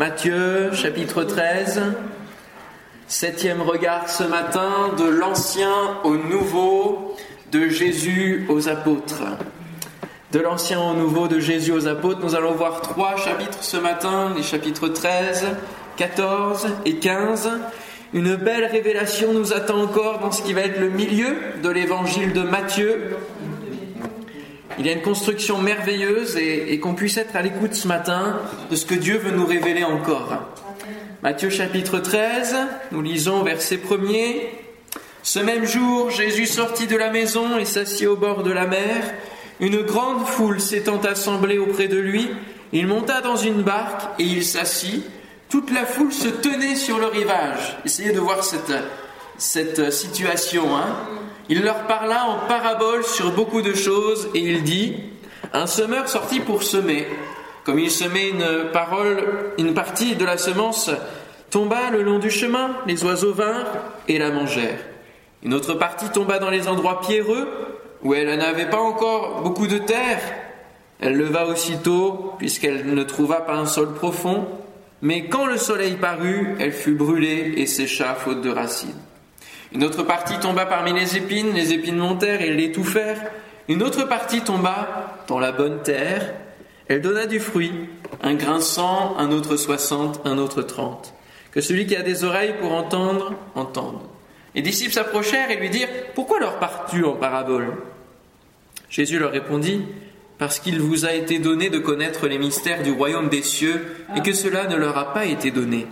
Matthieu chapitre 13, septième regard ce matin de l'ancien au nouveau, de Jésus aux apôtres. De l'ancien au nouveau, de Jésus aux apôtres, nous allons voir trois chapitres ce matin, les chapitres 13, 14 et 15. Une belle révélation nous attend encore dans ce qui va être le milieu de l'évangile de Matthieu, il y a une construction merveilleuse et, qu'on puisse être à l'écoute ce matin de ce que Dieu veut nous révéler encore. Matthieu chapitre 13, nous lisons verset 1er. Ce même jour, Jésus sortit de la maison et s'assit au bord de la mer. Une grande foule s'étant assemblée auprès de lui, il monta dans une barque et il s'assit. Toute la foule se tenait sur le rivage. Essayez de voir cette, cette situation. Hein il leur parla en parabole sur beaucoup de choses et il dit Un semeur sortit pour semer. Comme il semait une parole, une partie de la semence tomba le long du chemin, les oiseaux vinrent et la mangèrent. Une autre partie tomba dans les endroits pierreux où elle n'avait pas encore beaucoup de terre. Elle leva aussitôt, puisqu'elle ne trouva pas un sol profond, mais quand le soleil parut, elle fut brûlée et sécha faute de racines. Une autre partie tomba parmi les épines, les épines montèrent et l'étouffèrent. Une autre partie tomba dans la bonne terre, elle donna du fruit, un grain cent, un autre soixante, un autre trente. Que celui qui a des oreilles pour entendre, entende. Les disciples s'approchèrent et lui dirent Pourquoi leur parles-tu en parabole? Jésus leur répondit Parce qu'il vous a été donné de connaître les mystères du royaume des cieux et que cela ne leur a pas été donné.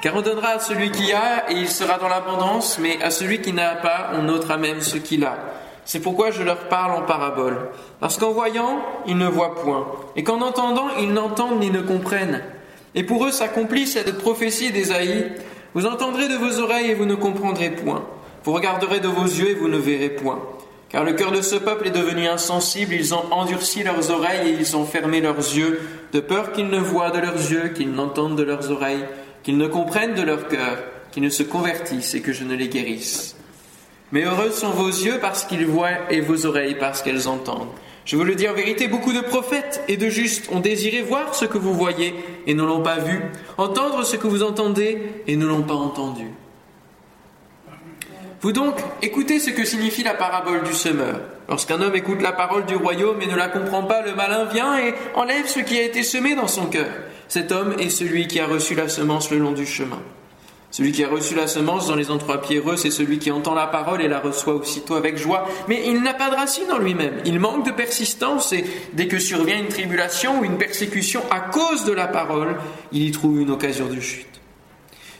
Car on donnera à celui qui a, et il sera dans l'abondance, mais à celui qui n'a pas, on ôtera même ce qu'il a. C'est pourquoi je leur parle en parabole. Parce qu'en voyant, ils ne voient point, et qu'en entendant, ils n'entendent ni ne comprennent. Et pour eux s'accomplit cette prophétie d'Ésaïe. Vous entendrez de vos oreilles et vous ne comprendrez point. Vous regarderez de vos yeux et vous ne verrez point. Car le cœur de ce peuple est devenu insensible, ils ont endurci leurs oreilles et ils ont fermé leurs yeux, de peur qu'ils ne voient de leurs yeux, qu'ils n'entendent de leurs oreilles qu'ils ne comprennent de leur cœur, qu'ils ne se convertissent et que je ne les guérisse. Mais heureux sont vos yeux parce qu'ils voient et vos oreilles parce qu'elles entendent. Je vous le dis en vérité, beaucoup de prophètes et de justes ont désiré voir ce que vous voyez et ne l'ont pas vu, entendre ce que vous entendez et ne l'ont pas entendu. Vous donc, écoutez ce que signifie la parabole du semeur. Lorsqu'un homme écoute la parole du royaume et ne la comprend pas, le malin vient et enlève ce qui a été semé dans son cœur. Cet homme est celui qui a reçu la semence le long du chemin. Celui qui a reçu la semence dans les endroits pierreux, c'est celui qui entend la parole et la reçoit aussitôt avec joie, mais il n'a pas de racine en lui-même. Il manque de persistance et dès que survient une tribulation ou une persécution à cause de la parole, il y trouve une occasion de chute.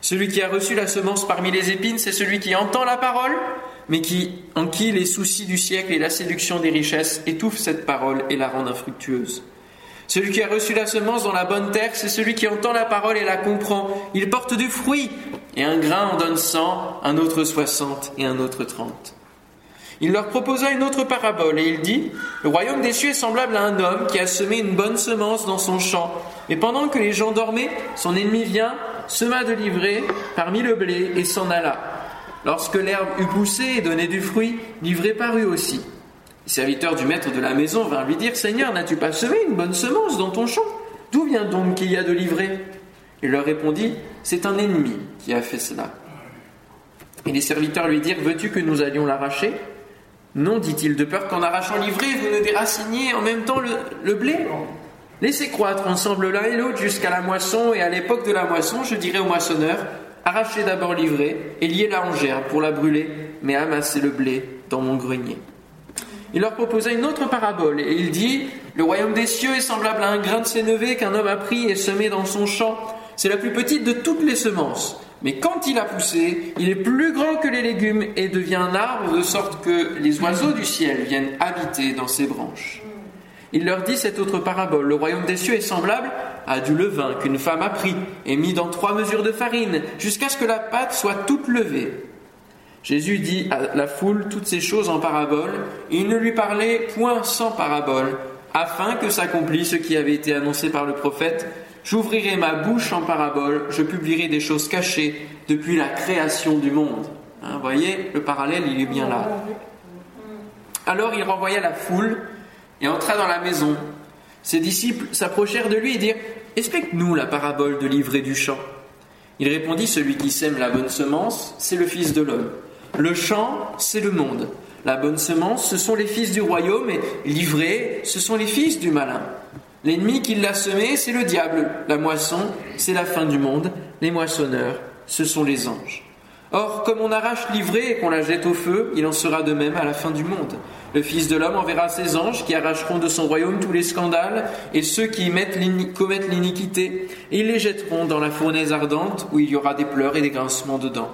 Celui qui a reçu la semence parmi les épines, c'est celui qui entend la parole, mais qui, en qui les soucis du siècle et la séduction des richesses étouffent cette parole et la rendent infructueuse. Celui qui a reçu la semence dans la bonne terre, c'est celui qui entend la parole et la comprend. Il porte du fruit, et un grain en donne cent, un autre soixante et un autre trente. Il leur proposa une autre parabole, et il dit, Le royaume des cieux est semblable à un homme qui a semé une bonne semence dans son champ. Et pendant que les gens dormaient, son ennemi vient, sema de livrer parmi le blé, et s'en alla. Lorsque l'herbe eut poussé et donné du fruit, livré parut aussi. Les serviteurs du maître de la maison vinrent lui dire Seigneur, n'as-tu pas semé une bonne semence dans ton champ? D'où vient donc qu'il y a de l'ivraie Il leur répondit C'est un ennemi qui a fait cela. Et les serviteurs lui dirent Veux-tu que nous allions l'arracher? Non, dit-il, de peur qu'en arrachant l'ivraie, vous ne déraciniez en même temps le, blé? Laissez croître ensemble l'un et l'autre jusqu'à la moisson, et à l'époque de la moisson, je dirai au moissonneur Arrachez d'abord l'ivraie et liez-la en gerbe pour la brûler, mais amassez le blé dans mon grenier il leur proposa une autre parabole, et il dit, Le royaume des cieux est semblable à un grain de sénévé qu'un homme a pris et semé dans son champ. C'est la plus petite de toutes les semences. Mais quand il a poussé, il est plus grand que les légumes et devient un arbre de sorte que les oiseaux du ciel viennent habiter dans ses branches. Il leur dit cette autre parabole. Le royaume des cieux est semblable à du levain qu'une femme a pris et mis dans trois mesures de farine jusqu'à ce que la pâte soit toute levée. Jésus dit à la foule toutes ces choses en parabole, il ne lui parlait point sans parabole, afin que s'accomplisse ce qui avait été annoncé par le prophète. J'ouvrirai ma bouche en parabole, je publierai des choses cachées depuis la création du monde. Hein, vous voyez, le parallèle, il est bien là. Alors il renvoya la foule et entra dans la maison. Ses disciples s'approchèrent de lui et dirent explique-nous la parabole de l'ivraie du champ. Il répondit, celui qui sème la bonne semence, c'est le Fils de l'homme. Le champ, c'est le monde. La bonne semence, ce sont les fils du royaume, et l'ivraie, ce sont les fils du malin. L'ennemi qui l'a semé, c'est le diable. La moisson, c'est la fin du monde. Les moissonneurs, ce sont les anges. Or, comme on arrache l'ivraie et qu'on la jette au feu, il en sera de même à la fin du monde. Le Fils de l'homme enverra ses anges qui arracheront de son royaume tous les scandales et ceux qui commettent l'iniquité, et ils les jetteront dans la fournaise ardente où il y aura des pleurs et des grincements dedans.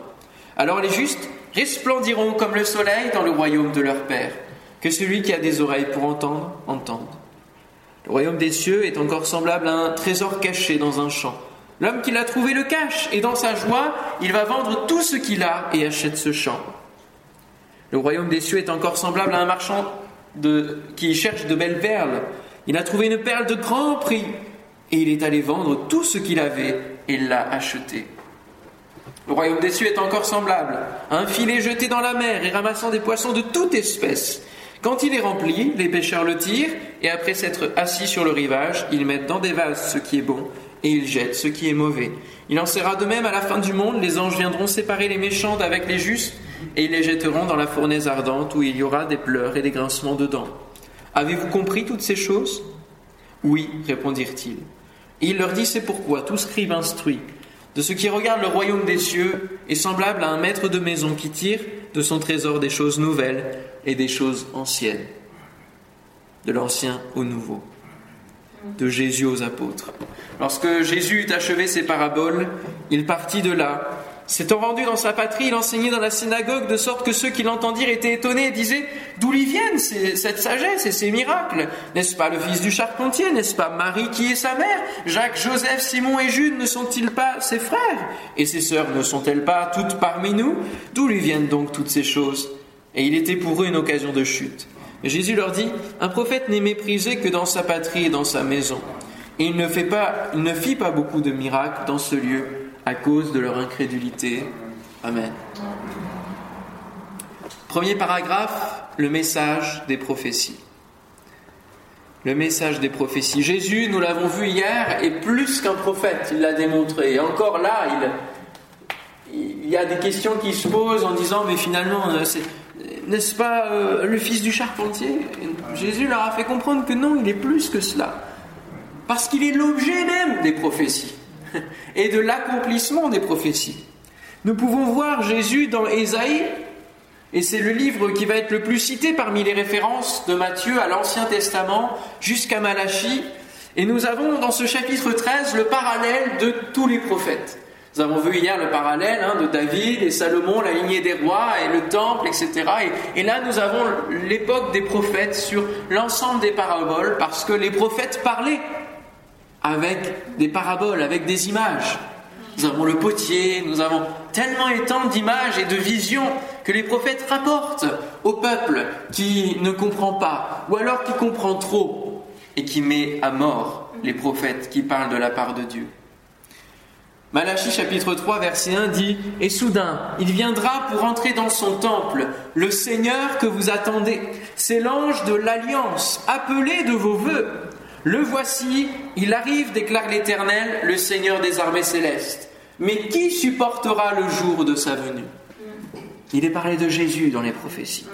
Alors les justes resplendiront comme le soleil dans le royaume de leur Père. Que celui qui a des oreilles pour entendre, entende. Le royaume des cieux est encore semblable à un trésor caché dans un champ. L'homme qui l'a trouvé le cache, et dans sa joie, il va vendre tout ce qu'il a et achète ce champ. Le royaume des cieux est encore semblable à un marchand qui cherche de belles perles. Il a trouvé une perle de grand prix, et il est allé vendre tout ce qu'il avait et l'a acheté. Le royaume des cieux est encore semblable à un filet jeté dans la mer et ramassant des poissons de toute espèce. Quand il est rempli, les pêcheurs le tirent, et après s'être assis sur le rivage, ils mettent dans des vases ce qui est bon, et ils jettent ce qui est mauvais. Il en sera de même à la fin du monde, les anges viendront séparer les méchants d'avec les justes, et ils les jetteront dans la fournaise ardente, où il y aura des pleurs et des grincements dedans. Avez-vous compris toutes ces choses? Oui, répondirent-ils. Il leur dit, c'est pourquoi tout scribe instruit de ce qui regarde le royaume des cieux est semblable à un maître de maison qui tire de son trésor des choses nouvelles et des choses anciennes, de l'ancien au nouveau, de Jésus aux apôtres. Lorsque Jésus eut achevé ses paraboles, il partit de là S'étant rendu dans sa patrie, il enseignait dans la synagogue de sorte que ceux qui l'entendirent étaient étonnés et disaient D'où lui viennent cette sagesse et ces miracles? N'est-ce pas le fils du charpentier? N'est-ce pas Marie qui est sa mère? Jacques, Joseph, Simon et Jude ne sont-ils pas ses frères? Et ses sœurs ne sont-elles pas toutes parmi nous? D'où lui viennent donc toutes ces choses? Et il était pour eux une occasion de chute. Jésus leur dit Un prophète n'est méprisé que dans sa patrie et dans sa maison. Et il ne, fait il ne fit pas beaucoup de miracles dans ce lieu à cause de leur incrédulité. Amen. Premier paragraphe, le message des prophéties. Le message des prophéties. Jésus, nous l'avons vu hier, est plus qu'un prophète, il l'a démontré. Et encore là, il, y a des questions qui se posent en disant, mais finalement, euh, n'est-ce pas euh, le fils du charpentier? Jésus leur a fait comprendre que non, il est plus que cela. Parce qu'il est l'objet même des prophéties. et de l'accomplissement des prophéties. Nous pouvons voir Jésus dans Ésaïe, et c'est le livre qui va être le plus cité parmi les références de Matthieu à l'Ancien Testament jusqu'à Malachie, et nous avons dans ce chapitre 13 le parallèle de tous les prophètes. Nous avons vu hier le parallèle hein, de David et Salomon, la lignée des rois et le temple, etc. Et, et là, nous avons l'époque des prophètes sur l'ensemble des paraboles, parce que les prophètes parlaient avec des paraboles, avec des images. Nous avons le potier, nous avons tellement et tant d'images et de visions que les prophètes rapportent au peuple qui ne comprend pas, ou alors qui comprend trop et qui met à mort les prophètes qui parlent de la part de Dieu. Malachie chapitre 3 verset 1 dit Et soudain, il viendra pour entrer dans son temple, le Seigneur que vous attendez. C'est l'ange de l'alliance, appelé de vos voeux. Le voici, il arrive, déclare l'Éternel, le Seigneur des armées célestes. Mais qui supportera le jour de sa venue? Il est parlé de Jésus dans les prophéties.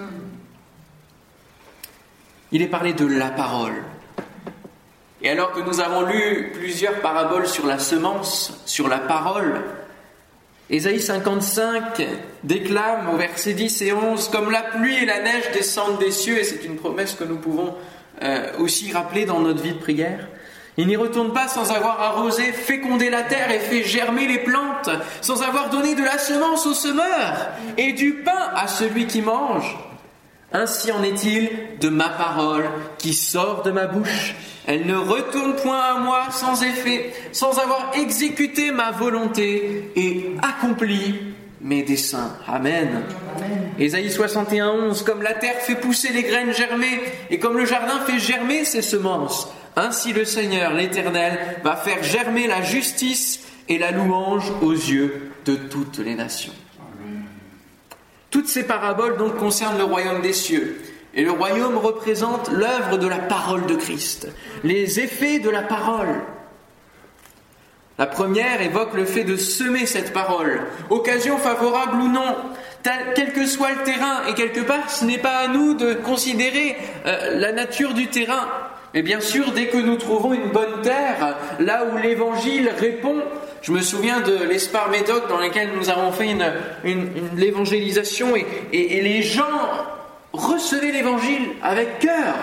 Il est parlé de la parole. Et alors que nous avons lu plusieurs paraboles sur la semence, sur la parole, Ésaïe 55 déclame au verset 10 et 11 Comme la pluie et la neige descendent des cieux, et c'est une promesse que nous pouvons euh, aussi rappelé dans notre vie de prière. Il n'y retourne pas sans avoir arrosé, fécondé la terre et fait germer les plantes, sans avoir donné de la semence au semeur et du pain à celui qui mange. Ainsi en est-il de ma parole qui sort de ma bouche. Elle ne retourne point à moi sans effet, sans avoir exécuté ma volonté et accompli mes desseins. Amen. Ésaïe 61, 11, comme la terre fait pousser les graines germées et comme le jardin fait germer ses semences, ainsi le Seigneur, l'Éternel, va faire germer la justice et la louange aux yeux de toutes les nations. Toutes ces paraboles donc concernent le royaume des cieux. Et le royaume représente l'œuvre de la parole de Christ, les effets de la parole. La première évoque le fait de semer cette parole, occasion favorable ou non, quel que soit le terrain, et quelque part ce n'est pas à nous de considérer euh, la nature du terrain, mais bien sûr dès que nous trouvons une bonne terre, là où l'évangile répond, je me souviens de l'Espar Médoc dans lequel nous avons fait une, l'évangélisation et, et les gens recevaient l'évangile avec cœur,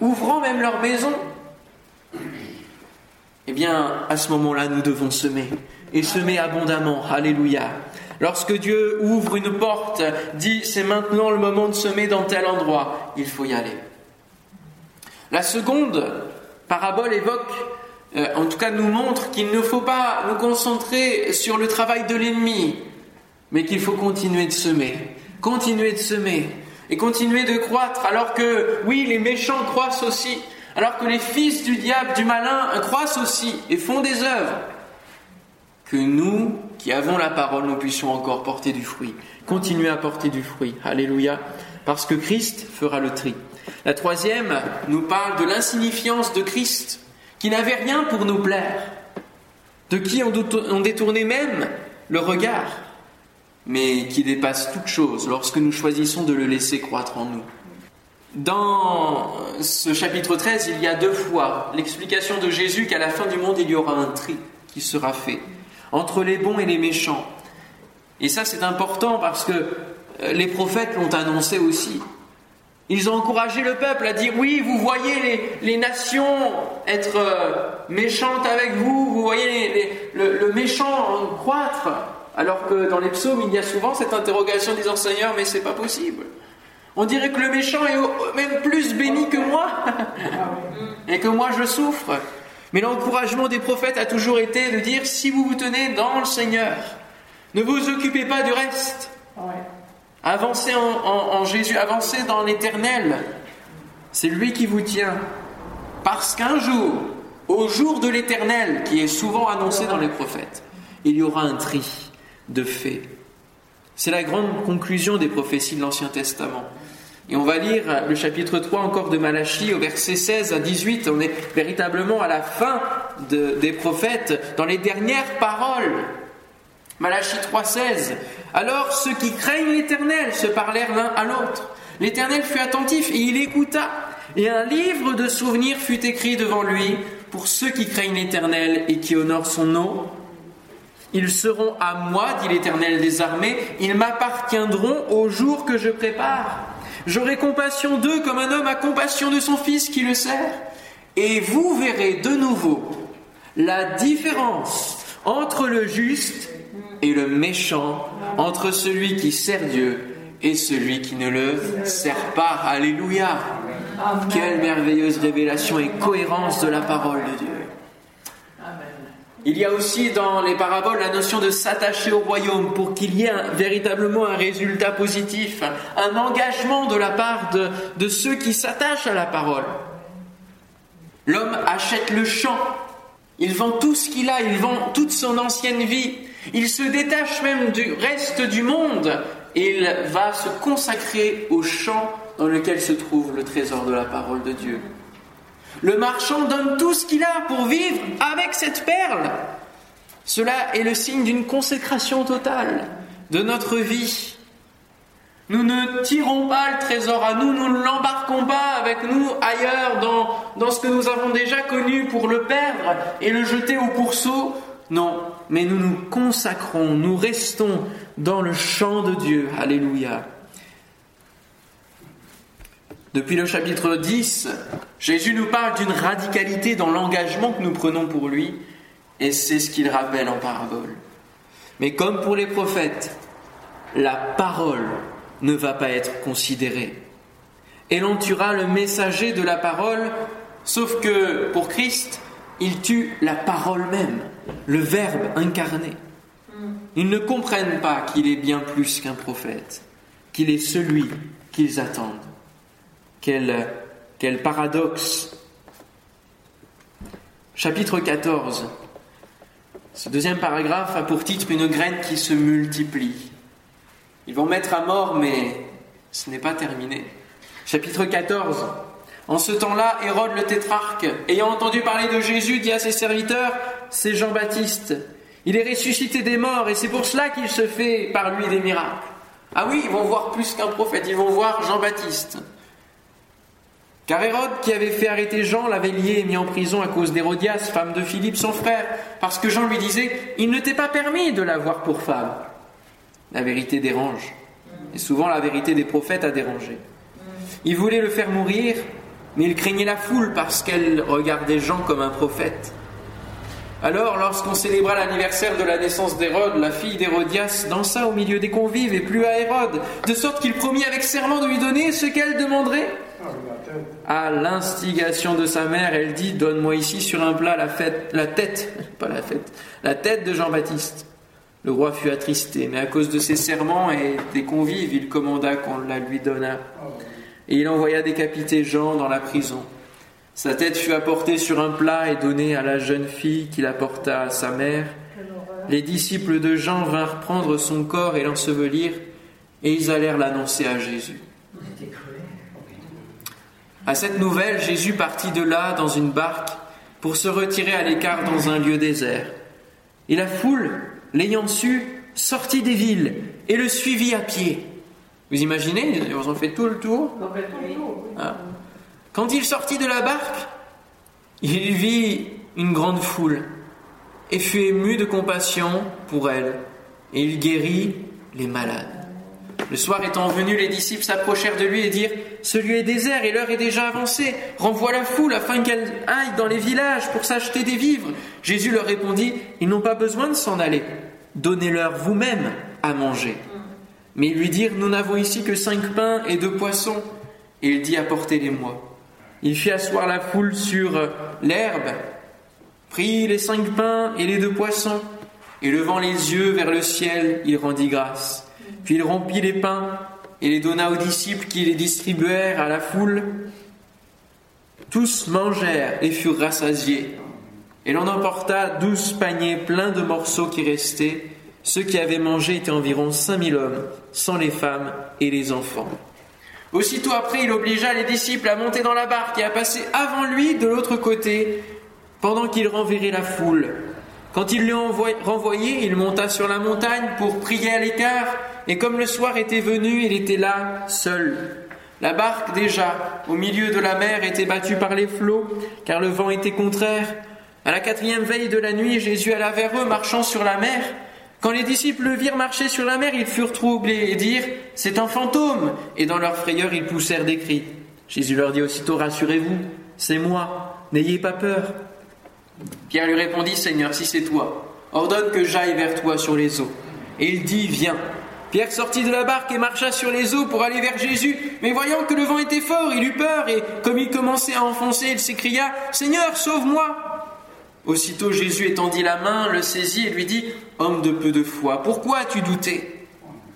ouvrant même leur maison eh bien, à ce moment-là, nous devons semer. Et semer abondamment. Alléluia. Lorsque Dieu ouvre une porte, dit c'est maintenant le moment de semer dans tel endroit, il faut y aller. La seconde parabole évoque, euh, en tout cas nous montre qu'il ne faut pas nous concentrer sur le travail de l'ennemi, mais qu'il faut continuer de semer, continuer de semer et continuer de croître, alors que oui, les méchants croissent aussi, alors que les fils du diable, du malin, croissent aussi et font des œuvres, que nous, qui avons la parole, nous puissions encore porter du fruit, continuer à porter du fruit. Alléluia, parce que Christ fera le tri. La troisième nous parle de l'insignifiance de Christ, qui n'avait rien pour nous plaire, de qui on détournait même le regard, mais qui dépasse toute chose lorsque nous choisissons de le laisser croître en nous. Dans ce chapitre 13, il y a deux fois l'explication de Jésus qu'à la fin du monde, il y aura un tri qui sera fait entre les bons et les méchants. Et ça, c'est important parce que euh, les prophètes l'ont annoncé aussi. Ils ont encouragé le peuple à dire oui, vous voyez les, nations être euh, méchantes avec vous, vous voyez le, méchant croître, alors que dans les psaumes, il y a souvent cette interrogation disant Seigneur, mais c'est pas possible. On dirait que le méchant est même plus béni que moi et que moi je souffre. Mais l'encouragement des prophètes a toujours été de dire si vous vous tenez dans le Seigneur, ne vous occupez pas du reste. Avancez en, Jésus, avancez dans l'éternel. C'est lui qui vous tient. Parce qu'un jour, au jour de l'éternel, qui est souvent annoncé dans les prophètes, il y aura un tri de faits. C'est la grande conclusion des prophéties de l'Ancien Testament. Et on va lire le chapitre 3 encore de Malachie au verset 16 à 18. On est véritablement à la fin des prophètes, dans les dernières paroles. Malachie 3, 16. Alors ceux qui craignent l'Éternel se parlèrent l'un à l'autre. L'Éternel fut attentif et il écouta. Et un livre de souvenirs fut écrit devant lui pour ceux qui craignent l'Éternel et qui honorent son nom. Ils seront à moi, dit l'Éternel des armées, ils m'appartiendront au jour que je prépare. J'aurai compassion d'eux comme un homme a compassion de son fils qui le sert. Et vous verrez de nouveau la différence entre le juste et le méchant, entre celui qui sert Dieu et celui qui ne le sert pas. Alléluia. Quelle merveilleuse révélation et cohérence de la parole de Dieu. Il y a aussi dans les paraboles la notion de s'attacher au royaume pour qu'il y ait véritablement un résultat positif, un engagement de la part de, de ceux qui s'attachent à la parole. L'homme achète le champ, il vend tout ce qu'il a, il vend toute son ancienne vie, il se détache même du reste du monde et il va se consacrer au champ dans lequel se trouve le trésor de la parole de Dieu. Le marchand donne tout ce qu'il a pour vivre avec cette perle. Cela est le signe d'une consécration totale de notre vie. Nous ne tirons pas le trésor à nous, nous ne l'embarquons pas avec nous ailleurs dans, ce que nous avons déjà connu pour le perdre et le jeter au pourceau. Non, mais nous nous consacrons, nous restons dans le champ de Dieu. Alléluia. Depuis le chapitre 10, Jésus nous parle d'une radicalité dans l'engagement que nous prenons pour lui, et c'est ce qu'il rappelle en parabole. Mais comme pour les prophètes, la parole ne va pas être considérée. Et l'on tuera le messager de la parole, sauf que pour Christ, il tue la parole même, le Verbe incarné. Ils ne comprennent pas qu'il est bien plus qu'un prophète, qu'il est celui qu'ils attendent. Quel, paradoxe. Chapitre 14. Ce deuxième paragraphe a pour titre une graine qui se multiplie. Ils vont mettre à mort, mais ce n'est pas terminé. Chapitre 14. En ce temps-là, Hérode le tétrarque, ayant entendu parler de Jésus, dit à ses serviteurs c'est Jean-Baptiste. Il est ressuscité des morts et c'est pour cela qu'il se fait par lui des miracles. Ah oui, ils vont voir plus qu'un prophète, ils vont voir Jean-Baptiste. Car Hérode, qui avait fait arrêter Jean, l'avait lié et mis en prison à cause d'Hérodias, femme de Philippe, son frère, parce que Jean lui disait Il ne t'est pas permis de l'avoir pour femme. La vérité dérange. Et souvent, la vérité des prophètes a dérangé. Il voulait le faire mourir, mais il craignait la foule parce qu'elle regardait Jean comme un prophète. Alors, lorsqu'on célébra l'anniversaire de la naissance d'Hérode, la fille d'Hérodias dansa au milieu des convives et plut à Hérode, de sorte qu'il promit avec serment de lui donner ce qu'elle demanderait. À l'instigation de sa mère, elle dit Donne-moi ici sur un plat la, fête, la tête, pas la fête, la tête de Jean-Baptiste. Le roi fut attristé, mais à cause de ses serments et des convives, il commanda qu'on la lui donnât. Et il envoya décapiter Jean dans la prison. Sa tête fut apportée sur un plat et donnée à la jeune fille qui l'apporta à sa mère. Les disciples de Jean vinrent prendre son corps et l'ensevelir, et ils allèrent l'annoncer à Jésus. À cette nouvelle, Jésus partit de là dans une barque pour se retirer à l'écart dans un lieu désert. Et la foule, l'ayant su, sortit des villes et le suivit à pied. Vous imaginez Ils ont fait tout le tour. Ah. Quand il sortit de la barque, il vit une grande foule et fut ému de compassion pour elle, et il guérit les malades. Le soir étant venu, les disciples s'approchèrent de lui et dirent Ce lieu est désert et l'heure est déjà avancée. Renvoie la foule afin qu'elle aille dans les villages pour s'acheter des vivres. Jésus leur répondit Ils n'ont pas besoin de s'en aller. Donnez-leur vous-même à manger. Mais ils lui dirent Nous n'avons ici que cinq pains et deux poissons. Et il dit Apportez-les-moi. Il fit asseoir la foule sur l'herbe, prit les cinq pains et les deux poissons, et levant les yeux vers le ciel, il rendit grâce. Puis il rompit les pains et les donna aux disciples qui les distribuèrent à la foule. Tous mangèrent et furent rassasiés. Et l'on emporta douze paniers pleins de morceaux qui restaient. Ceux qui avaient mangé étaient environ cinq mille hommes, sans les femmes et les enfants. Aussitôt après, il obligea les disciples à monter dans la barque et à passer avant lui de l'autre côté, pendant qu'il renverrait la foule. Quand il l'eut renvoyé, il monta sur la montagne pour prier à l'écart, et comme le soir était venu, il était là, seul. La barque déjà, au milieu de la mer, était battue par les flots, car le vent était contraire. À la quatrième veille de la nuit, Jésus alla vers eux, marchant sur la mer. Quand les disciples le virent marcher sur la mer, ils furent troublés et dirent C'est un fantôme Et dans leur frayeur, ils poussèrent des cris. Jésus leur dit aussitôt Rassurez-vous, c'est moi, n'ayez pas peur. Pierre lui répondit Seigneur, si c'est toi, ordonne que j'aille vers toi sur les eaux. Et il dit Viens. Pierre sortit de la barque et marcha sur les eaux pour aller vers Jésus, mais voyant que le vent était fort, il eut peur, et comme il commençait à enfoncer, il s'écria Seigneur, sauve-moi Aussitôt Jésus étendit la main, le saisit et lui dit Homme de peu de foi, pourquoi as-tu douté?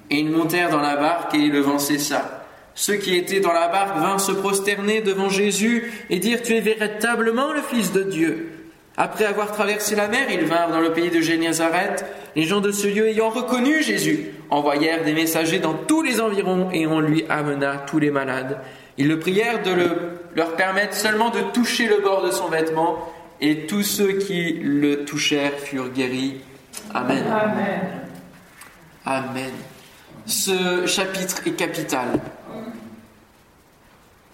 Et ils montèrent dans la barque et le vent cessa. Ceux qui étaient dans la barque vinrent se prosterner devant Jésus et dire Tu es véritablement le Fils de Dieu. Après avoir traversé la mer, ils vinrent dans le pays de Génézareth. Les gens de ce lieu ayant reconnu Jésus envoyèrent des messagers dans tous les environs et on lui amena tous les malades. Ils le prièrent de leur permettre seulement de toucher le bord de son vêtement et tous ceux qui le touchèrent furent guéris. Amen. Amen. Ce chapitre est capital.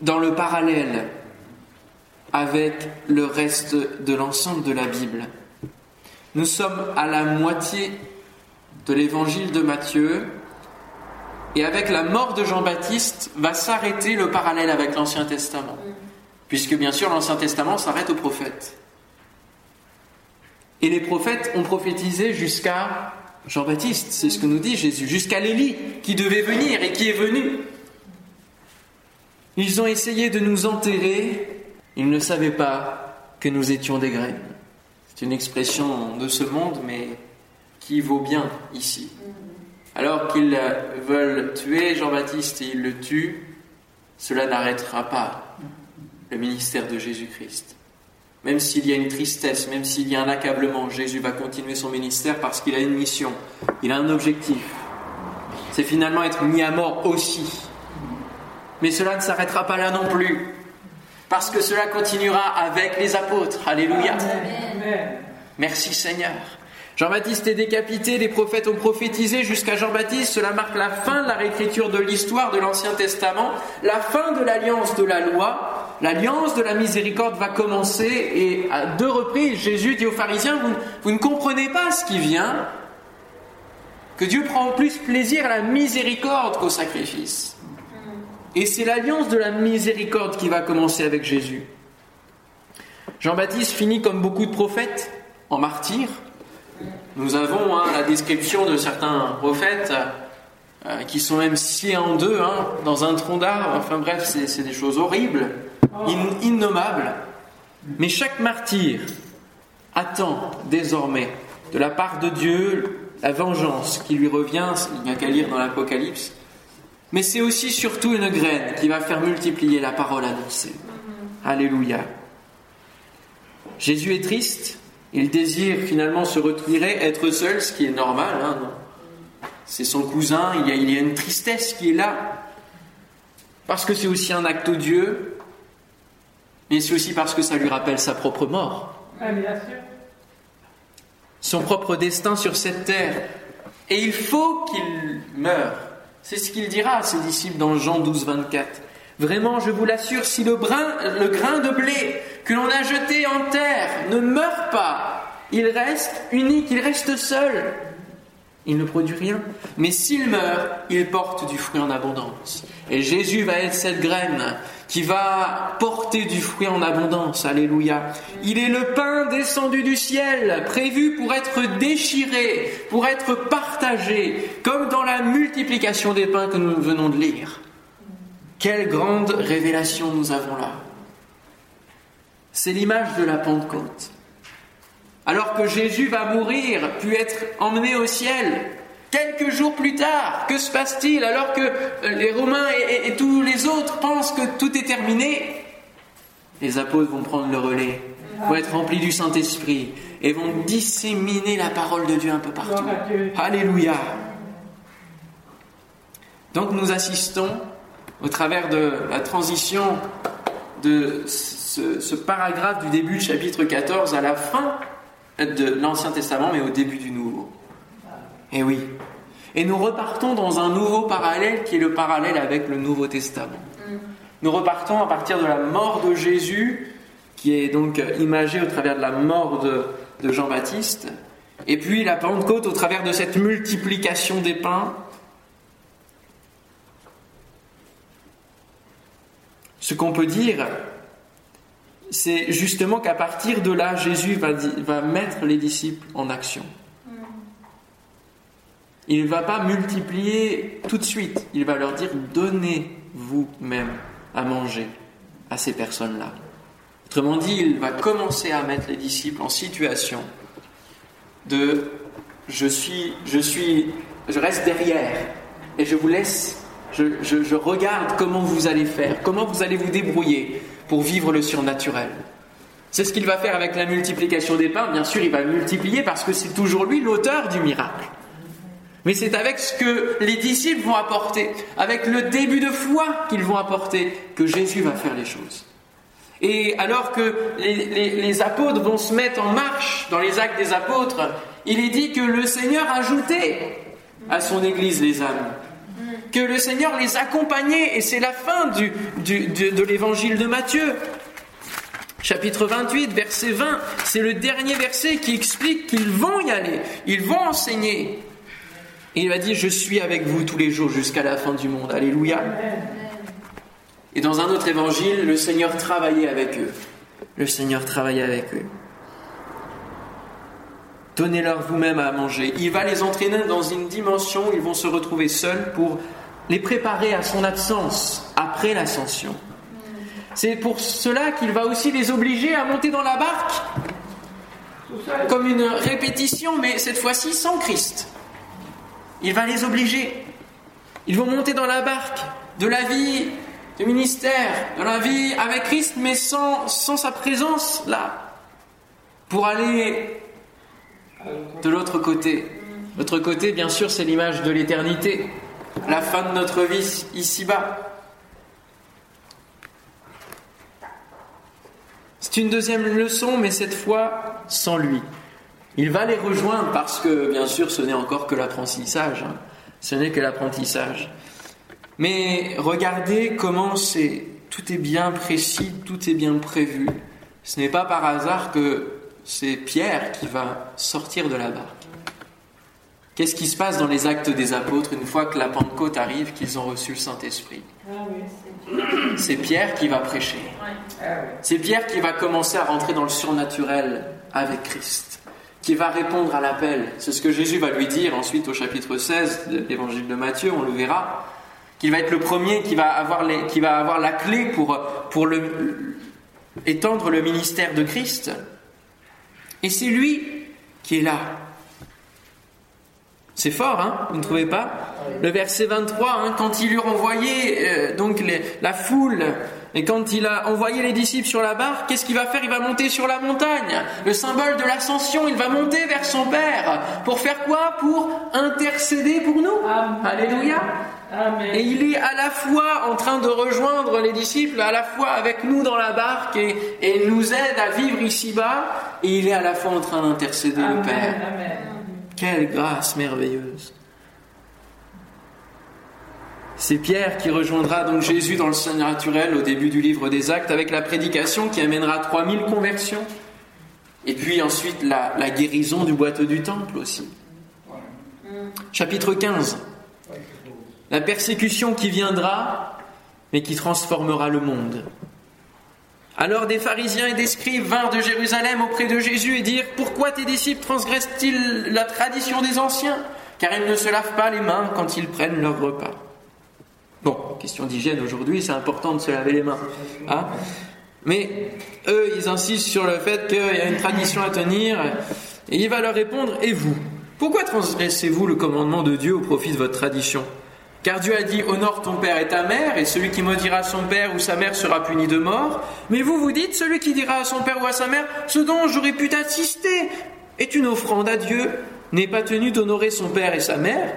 Dans le parallèle avec le reste de l'ensemble de la Bible, nous sommes à la moitié de l'évangile de Matthieu et avec la mort de Jean-Baptiste va s'arrêter le parallèle avec l'Ancien Testament. Puisque bien sûr l'Ancien Testament s'arrête aux prophètes. Et les prophètes ont prophétisé jusqu'à Jean-Baptiste, c'est ce que nous dit Jésus, jusqu'à l'Élie qui devait venir et qui est venu. Ils ont essayé de nous enterrer, ils ne savaient pas que nous étions des graines. C'est une expression de ce monde, mais qui vaut bien ici. Alors qu'ils veulent tuer Jean-Baptiste et ils le tuent, cela n'arrêtera pas le ministère de Jésus-Christ. Même s'il y a une tristesse, même s'il y a un accablement, Jésus va continuer son ministère parce qu'il a une mission, il a un objectif. C'est finalement être mis à mort aussi. Mais cela ne s'arrêtera pas là non plus, parce que cela continuera avec les apôtres. Alléluia. Merci Seigneur. Jean-Baptiste est décapité, les prophètes ont prophétisé jusqu'à Jean-Baptiste. Cela marque la fin de la réécriture de l'histoire de l'Ancien Testament, la fin de l'alliance de la loi. L'alliance de la miséricorde va commencer et à deux reprises, Jésus dit aux pharisiens, vous, vous ne comprenez pas ce qui vient, que Dieu prend plus plaisir à la miséricorde qu'au sacrifice. Et c'est l'alliance de la miséricorde qui va commencer avec Jésus. Jean-Baptiste finit comme beaucoup de prophètes en martyr. Nous avons hein, la description de certains prophètes euh, qui sont même sciés en deux hein, dans un tronc d'arbre. Enfin bref, c'est des choses horribles, innommables. Mais chaque martyr attend désormais de la part de Dieu la vengeance qui lui revient, il n'y a qu'à lire dans l'Apocalypse. Mais c'est aussi surtout une graine qui va faire multiplier la parole annoncée. Alléluia. Jésus est triste, il désire finalement se retirer, être seul, ce qui est normal. Hein, c'est son cousin, il y, a, il y, a, une tristesse qui est là. Parce que c'est aussi un acte odieux, mais c'est aussi parce que ça lui rappelle sa propre mort. Son propre destin sur cette terre. Et il faut qu'il meure. C'est ce qu'il dira à ses disciples dans Jean 12, 24. Vraiment, je vous l'assure, si le, le grain de blé que l'on a jeté en terre ne meurt pas, il reste unique, il reste seul. Il ne produit rien. Mais s'il meurt, il porte du fruit en abondance. Et Jésus va être cette graine qui va porter du fruit en abondance. Alléluia. Il est le pain descendu du ciel, prévu pour être déchiré, pour être partagé, comme dans la multiplication des pains que nous venons de lire. Quelle grande révélation nous avons là. C'est l'image de la Pentecôte. Alors que Jésus va mourir, puis être emmené au ciel, quelques jours plus tard, que se passe-t-il alors que euh, les Romains et, tous les autres pensent que tout est terminé? Les apôtres vont prendre le relais, vont être remplis du Saint-Esprit et vont disséminer la parole de Dieu un peu partout. Alléluia. Donc nous assistons au travers de la transition de ce, paragraphe du début du chapitre 14 à la fin de l'Ancien Testament, mais au début du Nouveau. Et eh oui. Et nous repartons dans un nouveau parallèle qui est le parallèle avec le Nouveau Testament. Nous repartons à partir de la mort de Jésus, qui est donc imagée au travers de la mort de, de Jean-Baptiste, et puis la Pentecôte au travers de cette multiplication des pains, Ce qu'on peut dire, c'est justement qu'à partir de là, Jésus va, mettre les disciples en action. Il ne va pas multiplier tout de suite, il va leur dire donnez vous-même à manger à ces personnes-là. Autrement dit, il va commencer à mettre les disciples en situation de je suis, je suis, je reste derrière et je vous laisse je, regarde comment vous allez faire, comment vous allez vous débrouiller pour vivre le surnaturel. C'est ce qu'il va faire avec la multiplication des pains. Bien sûr, il va multiplier parce que c'est toujours lui l'auteur du miracle. Mais c'est avec ce que les disciples vont apporter, avec le début de foi qu'ils vont apporter, que Jésus va faire les choses. Et alors que les, apôtres vont se mettre en marche dans les actes des apôtres, il est dit que le Seigneur ajoutait à son Église les âmes que le Seigneur les accompagnait, et c'est la fin du, de l'évangile de Matthieu. Chapitre 28, verset 20, c'est le dernier verset qui explique qu'ils vont y aller, ils vont enseigner. Il va dire, je suis avec vous tous les jours jusqu'à la fin du monde. Alléluia. Et dans un autre évangile, le Seigneur travaillait avec eux. Le Seigneur travaillait avec eux. Donnez-leur vous-même à manger. Il va les entraîner dans une dimension où ils vont se retrouver seuls pour les préparer à son absence après l'ascension. C'est pour cela qu'il va aussi les obliger à monter dans la barque, comme une répétition, mais cette fois-ci sans Christ. Il va les obliger. Ils vont monter dans la barque de la vie du ministère, de la vie avec Christ, mais sans, sa présence là, pour aller de l'autre côté. L'autre côté, bien sûr, c'est l'image de l'éternité la fin de notre vie ici-bas. C'est une deuxième leçon, mais cette fois sans lui. Il va les rejoindre parce que, bien sûr, ce n'est encore que l'apprentissage. Hein. Ce n'est que l'apprentissage. Mais regardez comment c'est, tout est bien précis, tout est bien prévu. Ce n'est pas par hasard que c'est Pierre qui va sortir de la barque. Qu'est-ce qui se passe dans les actes des apôtres une fois que la Pentecôte arrive, qu'ils ont reçu le Saint-Esprit? C'est Pierre qui va prêcher. C'est Pierre qui va commencer à rentrer dans le surnaturel avec Christ, qui va répondre à l'appel. C'est ce que Jésus va lui dire ensuite au chapitre 16 de l'évangile de Matthieu, on le verra, qu'il va être le premier qui va avoir, les, qui va avoir la clé pour, pour le, étendre le ministère de Christ. Et c'est lui qui est là. C'est fort, hein Vous ne trouvez pas? Le verset 23, hein, quand il lui a envoyé euh, donc la foule et quand il a envoyé les disciples sur la barque, qu'est-ce qu'il va faire? Il va monter sur la montagne, le symbole de l'ascension. Il va monter vers son Père. Pour faire quoi? Pour intercéder pour nous. Alléluia. Et il est à la fois en train de rejoindre les disciples, à la fois avec nous dans la barque et, et nous aide à vivre ici-bas, et il est à la fois en train d'intercéder le Père. Quelle grâce merveilleuse. C'est Pierre qui rejoindra donc Jésus dans le Seigneur naturel au début du livre des Actes avec la prédication qui amènera 3000 conversions. Et puis ensuite la, la guérison du boiteux du temple aussi. Chapitre 15 la persécution qui viendra, mais qui transformera le monde. Alors des pharisiens et des scribes vinrent de Jérusalem auprès de Jésus et dirent Pourquoi tes disciples transgressent-ils la tradition des anciens? Car ils ne se lavent pas les mains quand ils prennent leur repas. Bon, question d'hygiène aujourd'hui, c'est important de se laver les mains. Hein Mais eux, ils insistent sur le fait qu'il y a une tradition à tenir. Et il va leur répondre Et vous Pourquoi transgressez-vous le commandement de Dieu au profit de votre tradition? Car Dieu a dit Honore ton père et ta mère, et celui qui maudira son père ou sa mère sera puni de mort. Mais vous vous dites Celui qui dira à son père ou à sa mère Ce dont j'aurais pu t'assister est une offrande à Dieu, n'est pas tenu d'honorer son père et sa mère.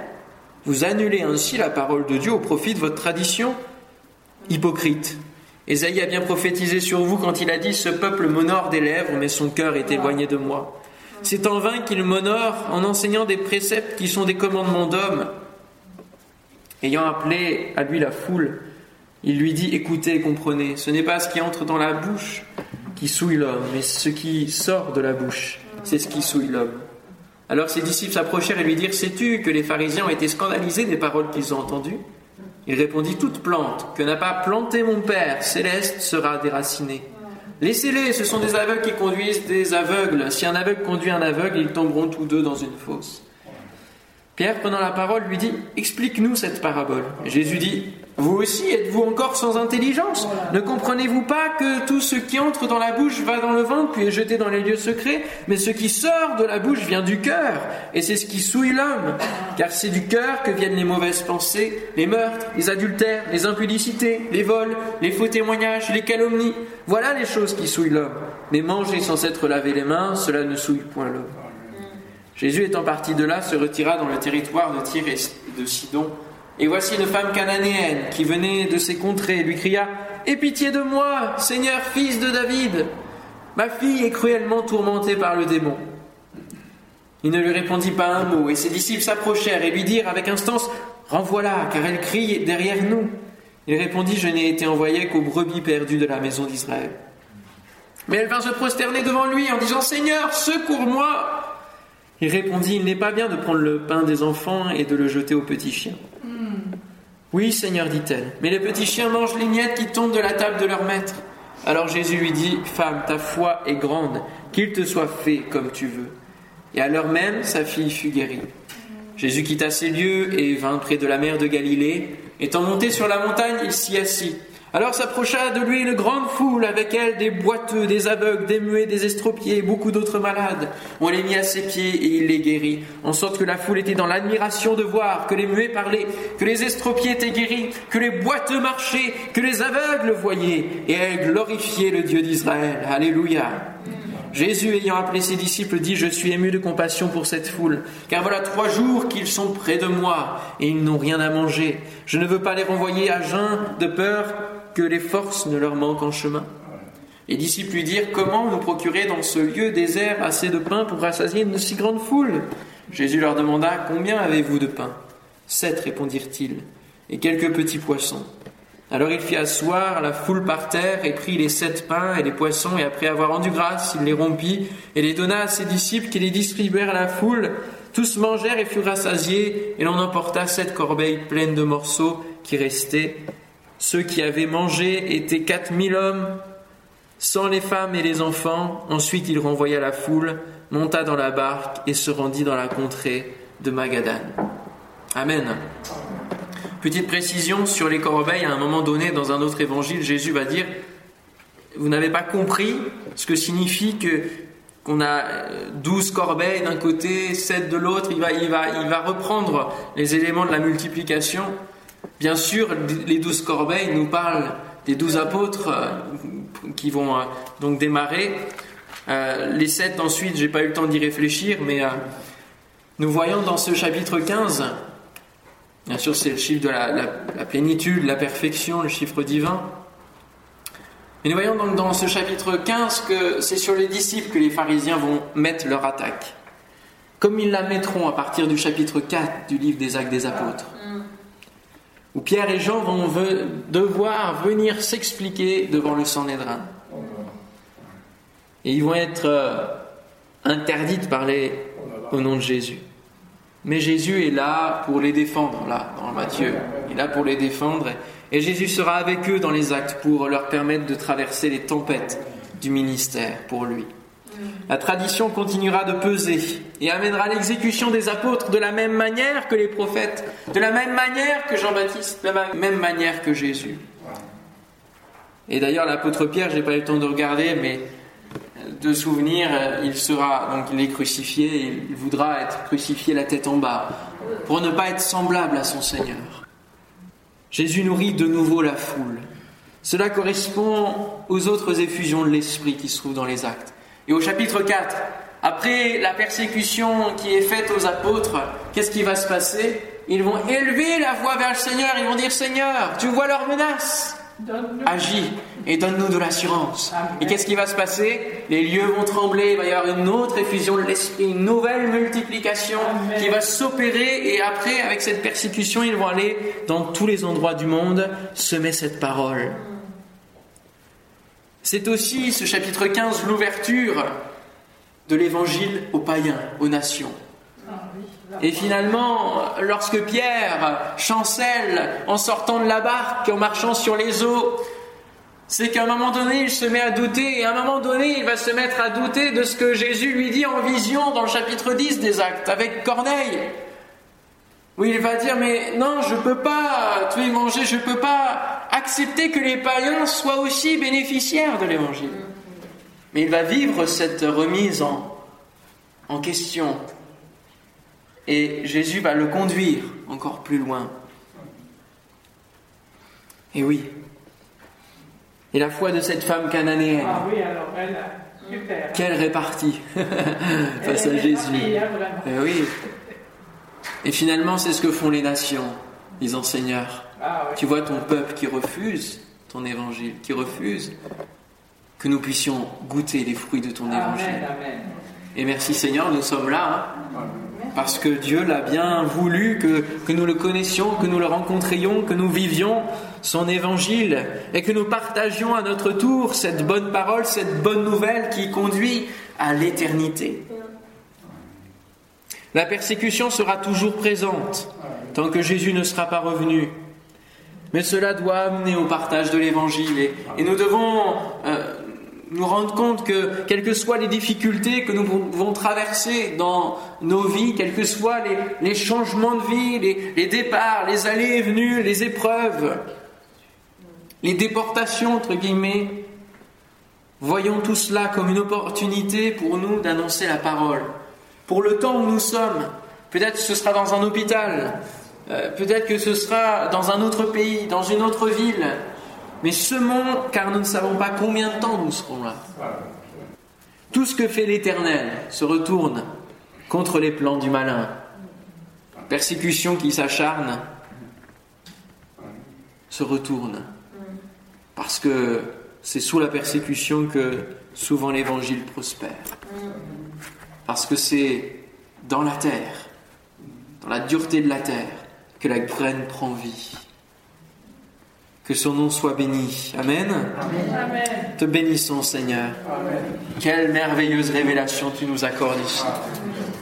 Vous annulez ainsi la parole de Dieu au profit de votre tradition. Hypocrite. Ésaïe a bien prophétisé sur vous quand il a dit Ce peuple m'honore des lèvres, mais son cœur est éloigné de moi. C'est en vain qu'il m'honore en enseignant des préceptes qui sont des commandements d'hommes. Ayant appelé à lui la foule, il lui dit Écoutez, comprenez, ce n'est pas ce qui entre dans la bouche qui souille l'homme, mais ce qui sort de la bouche, c'est ce qui souille l'homme. Alors ses disciples s'approchèrent et lui dirent Sais-tu que les pharisiens ont été scandalisés des paroles qu'ils ont entendues? Il répondit Toute plante que n'a pas planté mon Père céleste sera déracinée. Laissez-les, ce sont des aveugles qui conduisent des aveugles. Si un aveugle conduit un aveugle, ils tomberont tous deux dans une fosse. Pierre, prenant la parole, lui dit Explique-nous cette parabole. Jésus dit Vous aussi êtes-vous encore sans intelligence? Ne comprenez-vous pas que tout ce qui entre dans la bouche va dans le ventre puis est jeté dans les lieux secrets? Mais ce qui sort de la bouche vient du cœur, et c'est ce qui souille l'homme. Car c'est du cœur que viennent les mauvaises pensées, les meurtres, les adultères, les impudicités, les vols, les faux témoignages, les calomnies. Voilà les choses qui souillent l'homme. Mais manger sans s'être lavé les mains, cela ne souille point l'homme. Jésus étant parti de là, se retira dans le territoire de Tyr de Sidon. Et voici une femme cananéenne qui venait de ces contrées lui cria Aie pitié de moi, Seigneur, fils de David Ma fille est cruellement tourmentée par le démon. Il ne lui répondit pas un mot, et ses disciples s'approchèrent et lui dirent avec instance Renvoie-la, car elle crie derrière nous. Il répondit Je n'ai été envoyé qu'aux brebis perdues de la maison d'Israël. Mais elle vint se prosterner devant lui en disant Seigneur, secours-moi il répondit, Il n'est pas bien de prendre le pain des enfants et de le jeter aux petits chiens. Hmm. Oui, Seigneur, dit-elle, mais les petits chiens mangent les miettes qui tombent de la table de leur maître. Alors Jésus lui dit, Femme, ta foi est grande, qu'il te soit fait comme tu veux. Et à l'heure même, sa fille fut guérie. Jésus quitta ces lieux et vint près de la mer de Galilée. Étant monté sur la montagne, il s'y assit. Alors s'approcha de lui une grande foule, avec elle des boiteux, des aveugles, des muets, des estropiés, beaucoup d'autres malades. On les mit à ses pieds et il les guérit, en sorte que la foule était dans l'admiration de voir que les muets parlaient, que les estropiés étaient guéris, que les boiteux marchaient, que les aveugles voyaient, et elle glorifiait le Dieu d'Israël. Alléluia. Jésus, ayant appelé ses disciples, dit, Je suis ému de compassion pour cette foule, car voilà trois jours qu'ils sont près de moi, et ils n'ont rien à manger. Je ne veux pas les renvoyer à jeun de peur que les forces ne leur manquent en chemin. Les disciples lui dirent Comment nous procurer dans ce lieu désert assez de pain pour rassasier une si grande foule? Jésus leur demanda Combien avez-vous de pain? Sept, répondirent-ils, et quelques petits poissons. Alors il fit asseoir la foule par terre et prit les sept pains et les poissons, et après avoir rendu grâce, il les rompit et les donna à ses disciples qui les distribuèrent à la foule. Tous mangèrent et furent rassasiés, et l'on emporta sept corbeilles pleines de morceaux qui restaient. Ceux qui avaient mangé étaient quatre mille hommes, sans les femmes et les enfants. Ensuite il renvoya la foule, monta dans la barque et se rendit dans la contrée de Magadan. Amen. Petite précision sur les corbeilles, à un moment donné, dans un autre évangile, Jésus va dire Vous n'avez pas compris ce que signifie que qu'on a douze corbeilles d'un côté, sept de l'autre, il va, il, va, il va reprendre les éléments de la multiplication. Bien sûr, les douze corbeilles nous parlent des douze apôtres euh, qui vont euh, donc démarrer. Euh, les sept ensuite, j'ai pas eu le temps d'y réfléchir, mais nous voyons dans ce chapitre 15 Bien sûr, c'est le chiffre de la, plénitude, la perfection, le chiffre divin. Mais nous voyons donc dans ce chapitre 15 que c'est sur les disciples que les pharisiens vont mettre leur attaque. Comme ils la mettront à partir du chapitre 4 du livre des Actes des Apôtres. Où Pierre et Jean vont devoir venir s'expliquer devant le Sanhédrin. Et ils vont être euh, interdits de parler au nom de Jésus. Mais Jésus est là pour les défendre, là, dans Matthieu. Il est là pour les défendre. Et Jésus sera avec eux dans les actes pour leur permettre de traverser les tempêtes du ministère pour lui. La tradition continuera de peser et amènera l'exécution des apôtres de la même manière que les prophètes, de la même manière que Jean-Baptiste, de la même manière que Jésus. Et d'ailleurs, l'apôtre Pierre, j'ai pas eu le temps de regarder, mais de souvenir, il sera, donc il est crucifié, il voudra être crucifié la tête en bas, pour ne pas être semblable à son Seigneur. Jésus nourrit de nouveau la foule. Cela correspond aux autres effusions de l'Esprit qui se trouvent dans les actes. Et au chapitre 4, après la persécution qui est faite aux apôtres, qu'est-ce qui va se passer? Ils vont élever la voix vers le Seigneur, ils vont dire Seigneur, tu vois leurs menaces Agis et donne-nous de l'assurance. Et qu'est-ce qui va se passer? Les lieux vont trembler, il va y avoir une autre effusion de l'esprit, une nouvelle multiplication qui va s'opérer. Et après, avec cette persécution, ils vont aller dans tous les endroits du monde semer cette parole. C'est aussi ce chapitre 15 l'ouverture de l'évangile aux païens, aux nations. Et finalement, lorsque Pierre chancelle en sortant de la barque, en marchant sur les eaux, c'est qu'à un moment donné, il se met à douter, et à un moment donné, il va se mettre à douter de ce que Jésus lui dit en vision dans le chapitre 10 des Actes, avec Corneille. Où il va dire, mais non, je ne peux pas tuer manger, je ne peux pas accepter que les païens soient aussi bénéficiaires de l'Évangile. Mais il va vivre cette remise en, en question, et Jésus va le conduire encore plus loin. Et oui. Et la foi de cette femme cananéenne. Ah oui, alors elle, super. Quelle répartie face à Jésus. Hein, et oui. Et finalement, c'est ce que font les nations, les enseigneurs. Ah tu vois ton peuple qui refuse ton évangile, qui refuse que nous puissions goûter les fruits de ton évangile. Amen. Et merci Seigneur, nous sommes là. Hein parce que Dieu l'a bien voulu, que, que nous le connaissions, que nous le rencontrions, que nous vivions son évangile et que nous partagions à notre tour cette bonne parole, cette bonne nouvelle qui conduit à l'éternité. La persécution sera toujours présente tant que Jésus ne sera pas revenu. Mais cela doit amener au partage de l'évangile et, nous devons euh, nous rendre compte que, quelles que soient les difficultés que nous pouvons traverser dans nos vies, quels que soient les, changements de vie, les, départs, les allées et venues, les épreuves, les déportations, entre guillemets, voyons tout cela comme une opportunité pour nous d'annoncer la parole. Pour le temps où nous sommes, peut-être que ce sera dans un hôpital, euh, peut-être que ce sera dans un autre pays, dans une autre ville, mais semons, car nous ne savons pas combien de temps nous serons là. Tout ce que fait l'Éternel se retourne contre les plans du malin. Persécution qui s'acharne se retourne. Parce que c'est sous la persécution que souvent l'évangile prospère. Parce que c'est dans la terre, dans la dureté de la terre, que la graine prend vie. Que son nom soit béni. Amen. Amen. Te bénissons, Seigneur. Quelle merveilleuse révélation tu nous accordes ici.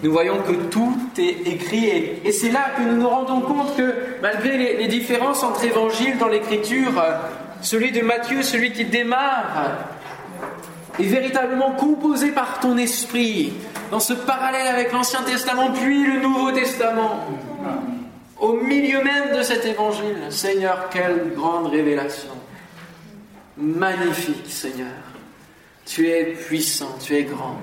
Nous voyons que tout est écrit et, et c'est là que nous nous rendons compte que malgré les, les différences entre évangiles dans l'écriture, celui de Matthieu, celui qui démarre, est véritablement composé par ton esprit dans ce parallèle avec l'Ancien Testament puis le Nouveau Testament. Au milieu même de cet évangile, Seigneur, quelle grande révélation. Magnifique, Seigneur. Tu es puissant, tu es grand.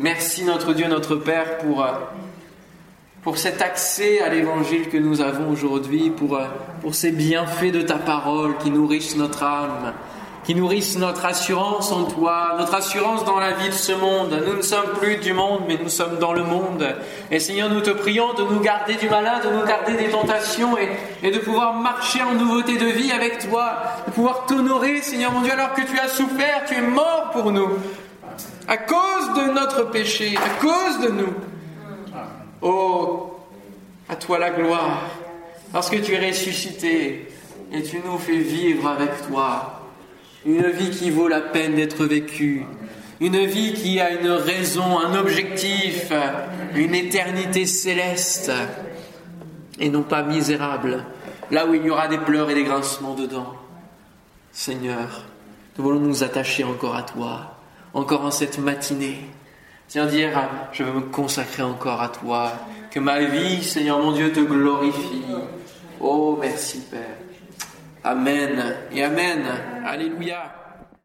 Merci notre Dieu, notre Père, pour, euh, cet accès à l'évangile que nous avons aujourd'hui, euh, pour ces bienfaits de ta parole qui nourrissent notre âme, qui nourrissent notre assurance en toi, notre assurance dans la vie de ce monde. Nous ne sommes plus du monde, mais nous sommes dans le monde. Et Seigneur, nous te prions de nous garder du malin, de nous garder des tentations et, de pouvoir marcher en nouveauté de vie avec toi, de pouvoir t'honorer, Seigneur mon Dieu, alors que tu as souffert, tu es mort pour nous, à cause de notre péché, à cause de nous. Oh, à toi la gloire, parce que tu es ressuscité et tu nous fais vivre avec toi une vie qui vaut la peine d'être vécue, une vie qui a une raison, un objectif, une éternité céleste, et non pas misérable, là où il y aura des pleurs et des grincements dedans. Seigneur, nous voulons nous attacher encore à toi, encore en cette matinée. Tiens, dire, je veux me consacrer encore à toi, que ma vie, Seigneur mon Dieu, te glorifie. Oh, merci Père. Amen et Amen. Alléluia.